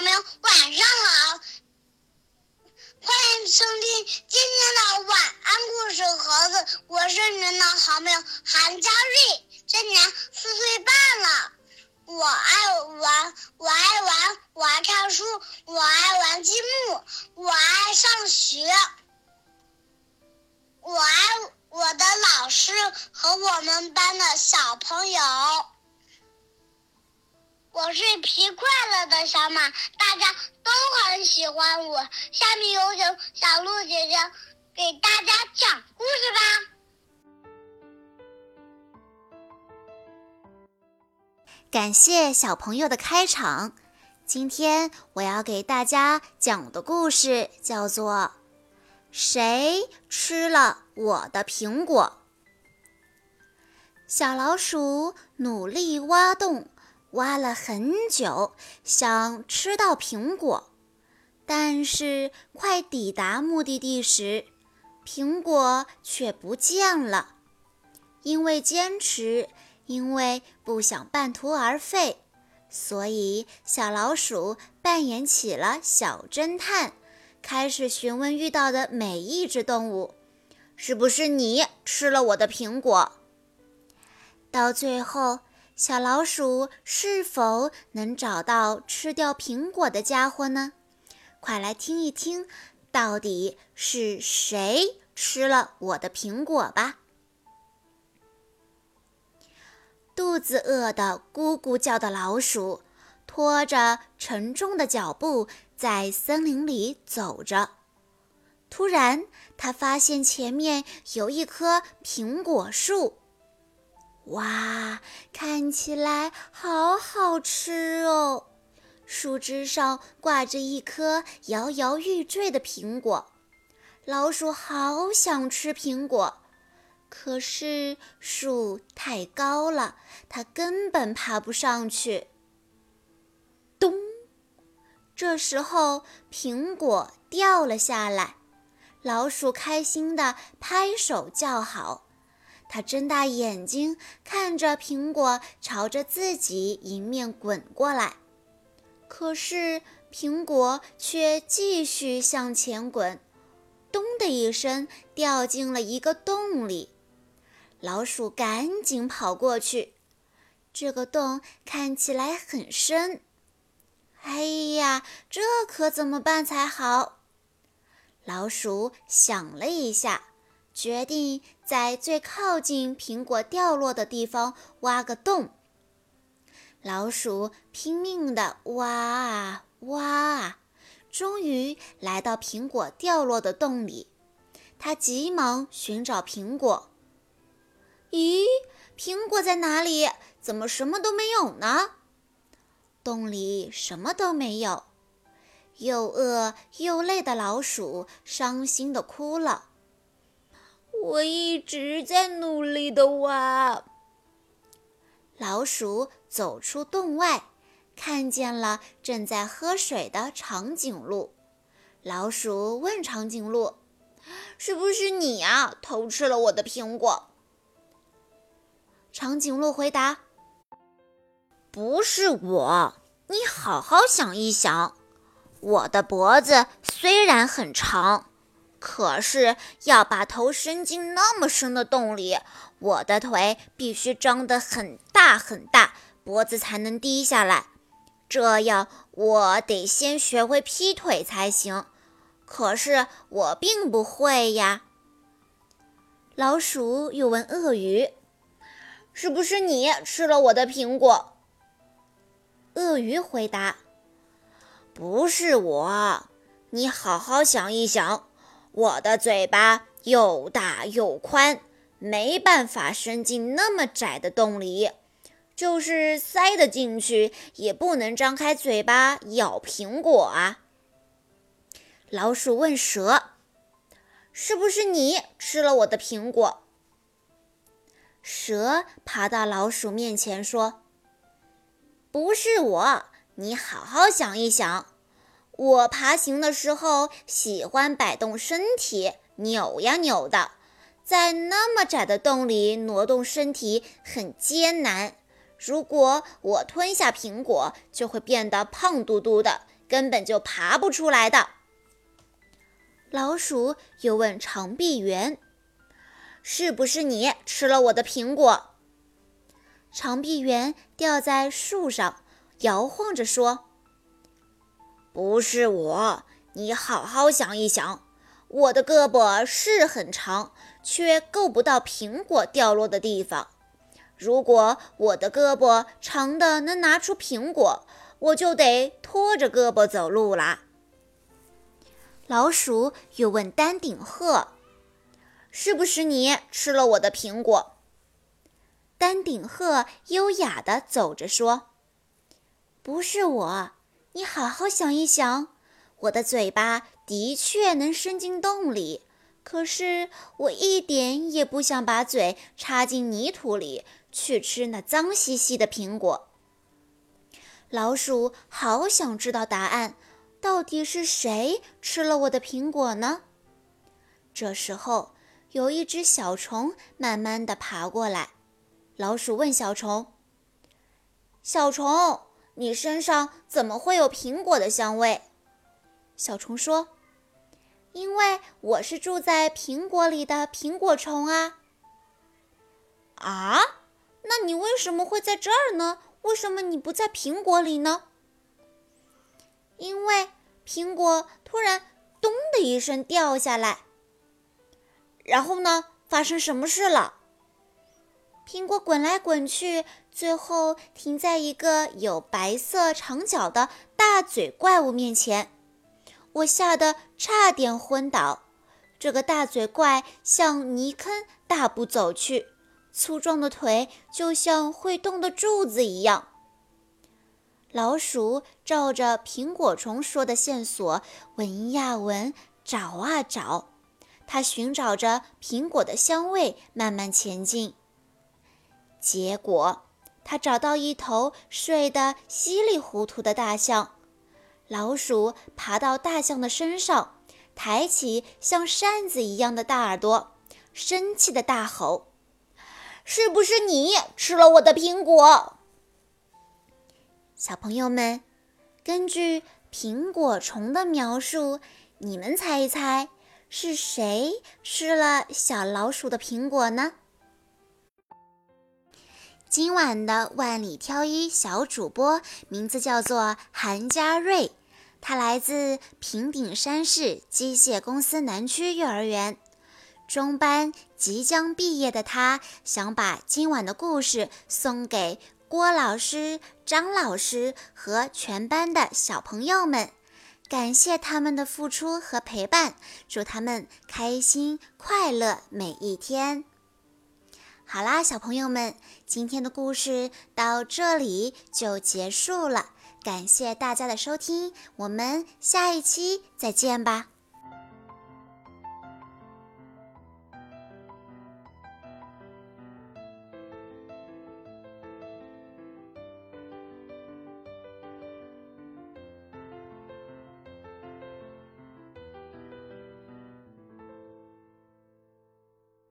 朋友，晚上好！欢迎收听今天的晚安故事盒子，我是你们的好朋友。韩佳瑞，今年四岁半了。我爱玩，我爱玩，我爱看书，我爱玩积木，我爱上学，我爱我的老师和我们班的小朋友。我是皮快乐的小马，大家都很喜欢我。下面有请小鹿姐姐给大家讲故事吧。感谢小朋友的开场。今天我要给大家讲的故事叫做《谁吃了我的苹果》。小老鼠努力挖洞。挖了很久，想吃到苹果，但是快抵达目的地时，苹果却不见了。因为坚持，因为不想半途而废，所以小老鼠扮演起了小侦探，开始询问遇到的每一只动物：“是不是你吃了我的苹果？”到最后。小老鼠是否能找到吃掉苹果的家伙呢？快来听一听，到底是谁吃了我的苹果吧！肚子饿得咕咕叫的老鼠，拖着沉重的脚步在森林里走着。突然，它发现前面有一棵苹果树。哇，看起来好好吃哦！树枝上挂着一颗摇摇欲坠的苹果，老鼠好想吃苹果，可是树太高了，它根本爬不上去。咚！这时候苹果掉了下来，老鼠开心地拍手叫好。他睁大眼睛看着苹果朝着自己迎面滚过来，可是苹果却继续向前滚，咚的一声掉进了一个洞里。老鼠赶紧跑过去，这个洞看起来很深。哎呀，这可怎么办才好？老鼠想了一下。决定在最靠近苹果掉落的地方挖个洞。老鼠拼命地挖啊挖啊，终于来到苹果掉落的洞里。它急忙寻找苹果。咦，苹果在哪里？怎么什么都没有呢？洞里什么都没有。又饿又累的老鼠伤心地哭了。我一直在努力的挖。老鼠走出洞外，看见了正在喝水的长颈鹿。老鼠问长颈鹿：“是不是你呀，偷吃了我的苹果？”长颈鹿回答：“不是我，你好好想一想，我的脖子虽然很长。”可是要把头伸进那么深的洞里，我的腿必须张得很大很大，脖子才能低下来。这样我得先学会劈腿才行。可是我并不会呀。老鼠又问鳄鱼：“是不是你吃了我的苹果？”鳄鱼回答：“不是我，你好好想一想。”我的嘴巴又大又宽，没办法伸进那么窄的洞里，就是塞得进去，也不能张开嘴巴咬苹果啊。老鼠问蛇：“是不是你吃了我的苹果？”蛇爬到老鼠面前说：“不是我，你好好想一想。”我爬行的时候喜欢摆动身体，扭呀扭的，在那么窄的洞里挪动身体很艰难。如果我吞下苹果，就会变得胖嘟嘟的，根本就爬不出来的。老鼠又问长臂猿：“是不是你吃了我的苹果？”长臂猿吊在树上，摇晃着说：“不是我，你好好想一想。我的胳膊是很长，却够不到苹果掉落的地方。如果我的胳膊长的能拿出苹果，我就得拖着胳膊走路啦。”老鼠又问丹顶鹤：“是不是你吃了我的苹果？”丹顶鹤优雅地走着说：“不是我，你好好想一想。我的嘴巴的确能伸进洞里，可是我一点也不想把嘴插进泥土里去吃那脏兮兮的苹果。”老鼠好想知道答案。到底是谁吃了我的苹果呢？这时候，有一只小虫慢慢地爬过来。老鼠问小虫：“小虫，你身上怎么会有苹果的香味？”小虫说：“因为我是住在苹果里的苹果虫啊。”啊？那你为什么会在这儿呢？为什么你不在苹果里呢？因为苹果突然“咚”的一声掉下来，然后呢，发生什么事了？苹果滚来滚去，最后停在一个有白色长角的大嘴怪物面前。我吓得差点昏倒。这个大嘴怪向泥坑大步走去，粗壮的腿就像会动的柱子一样。老鼠照着苹果虫说的线索闻呀闻，找啊找，它寻找着苹果的香味，慢慢前进。结果，它找到一头睡得稀里糊涂的大象。老鼠爬到大象的身上，抬起像扇子一样的大耳朵，生气的大吼：“是不是你吃了我的苹果？”小朋友们，根据苹果虫的描述，你们猜一猜，是谁吃了小老鼠的苹果呢？今晚的万里挑一小主播名字叫做韩佳瑞，他来自平顶山市机械公司南区幼儿园中班，即将毕业的他想把今晚的故事送给。郭老师、张老师和全班的小朋友们，感谢他们的付出和陪伴，祝他们开心快乐每一天。好啦，小朋友们，今天的故事到这里就结束了，感谢大家的收听，我们下一期再见吧。